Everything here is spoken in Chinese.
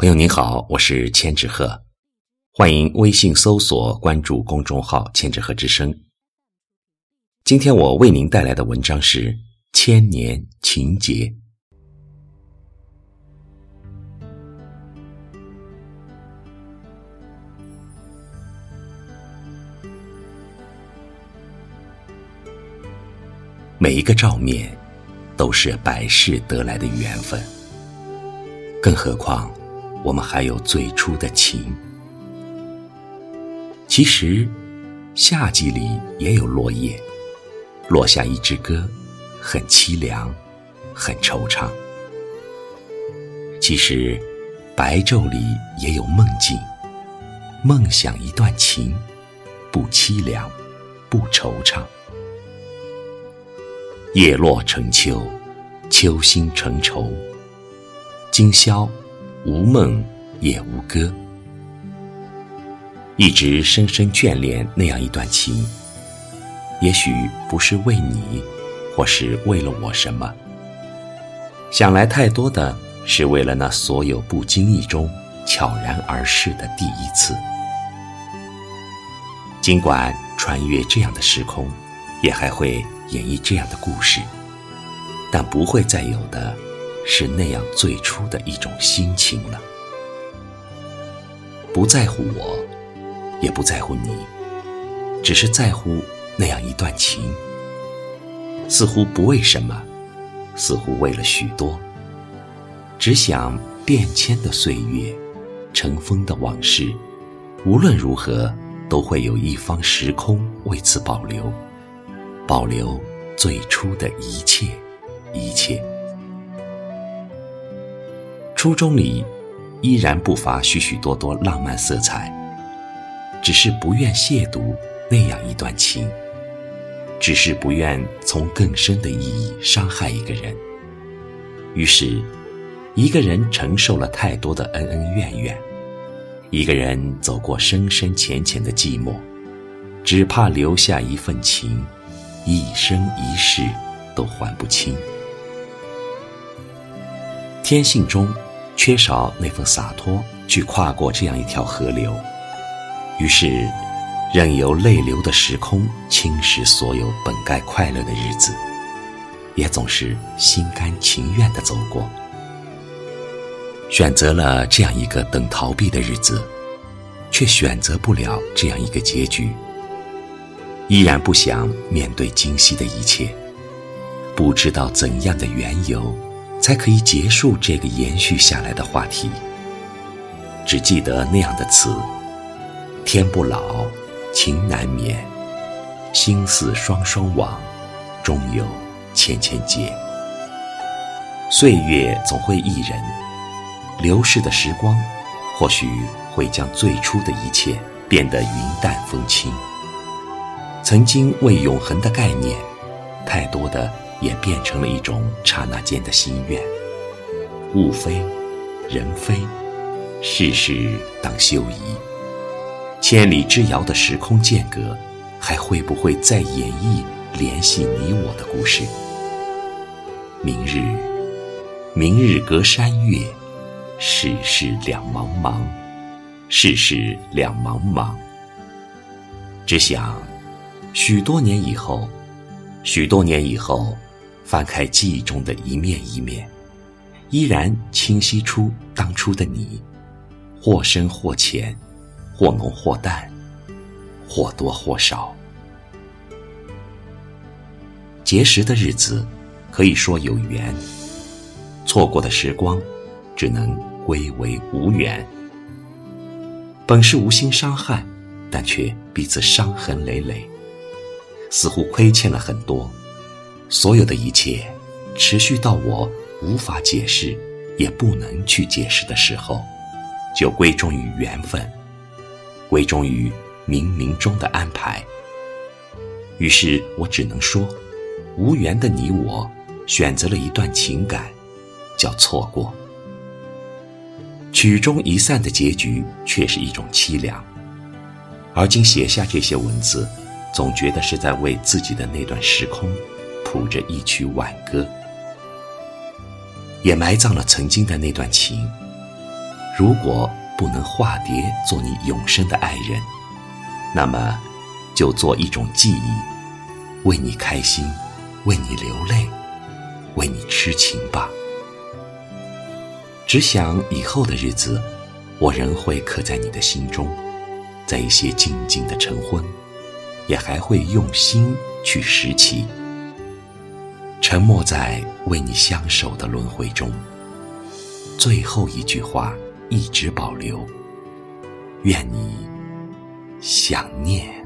朋友您好，我是千纸鹤，欢迎微信搜索关注公众号“千纸鹤之声”。今天我为您带来的文章是《千年情结》。每一个照面，都是百世得来的缘分，更何况。我们还有最初的情。其实，夏季里也有落叶，落下一支歌，很凄凉，很惆怅。其实，白昼里也有梦境，梦想一段情，不凄凉，不惆怅。叶落成秋，秋心成愁，今宵。无梦也无歌，一直深深眷恋那样一段情。也许不是为你，或是为了我什么。想来太多的是为了那所有不经意中悄然而逝的第一次。尽管穿越这样的时空，也还会演绎这样的故事，但不会再有的。是那样最初的一种心情了，不在乎我，也不在乎你，只是在乎那样一段情。似乎不为什么，似乎为了许多。只想变迁的岁月，尘封的往事，无论如何，都会有一方时空为此保留，保留最初的一切，一切。初衷里，依然不乏许许多多浪漫色彩，只是不愿亵渎那样一段情，只是不愿从更深的意义伤害一个人。于是，一个人承受了太多的恩恩怨怨，一个人走过深深浅浅的寂寞，只怕留下一份情，一生一世都还不清。天性中。缺少那份洒脱，去跨过这样一条河流，于是，任由泪流的时空侵蚀所有本该快乐的日子，也总是心甘情愿地走过。选择了这样一个等逃避的日子，却选择不了这样一个结局。依然不想面对今夕的一切，不知道怎样的缘由。才可以结束这个延续下来的话题。只记得那样的词：天不老，情难眠；心似双双往，终有千千结。岁月总会一人，流逝的时光，或许会将最初的一切变得云淡风轻。曾经为永恒的概念，太多的。也变成了一种刹那间的心愿。物非人非，世事当休矣。千里之遥的时空间隔，还会不会再演绎联系你我的故事？明日，明日隔山岳，世事两茫茫，世事两茫茫。只想，许多年以后，许多年以后。翻开记忆中的一面一面，依然清晰出当初的你，或深或浅，或浓或淡，或多或少。结识的日子，可以说有缘；错过的时光，只能归为无缘。本是无心伤害，但却彼此伤痕累累，似乎亏欠了很多。所有的一切，持续到我无法解释，也不能去解释的时候，就归终于缘分，归终于冥冥中的安排。于是我只能说，无缘的你我，选择了一段情感，叫错过。曲终一散的结局，却是一种凄凉。而今写下这些文字，总觉得是在为自己的那段时空。谱着一曲挽歌，也埋葬了曾经的那段情。如果不能化蝶做你永生的爱人，那么就做一种记忆，为你开心，为你流泪，为你痴情吧。只想以后的日子，我仍会刻在你的心中，在一些静静的晨昏，也还会用心去拾起。沉默在为你相守的轮回中，最后一句话一直保留。愿你想念。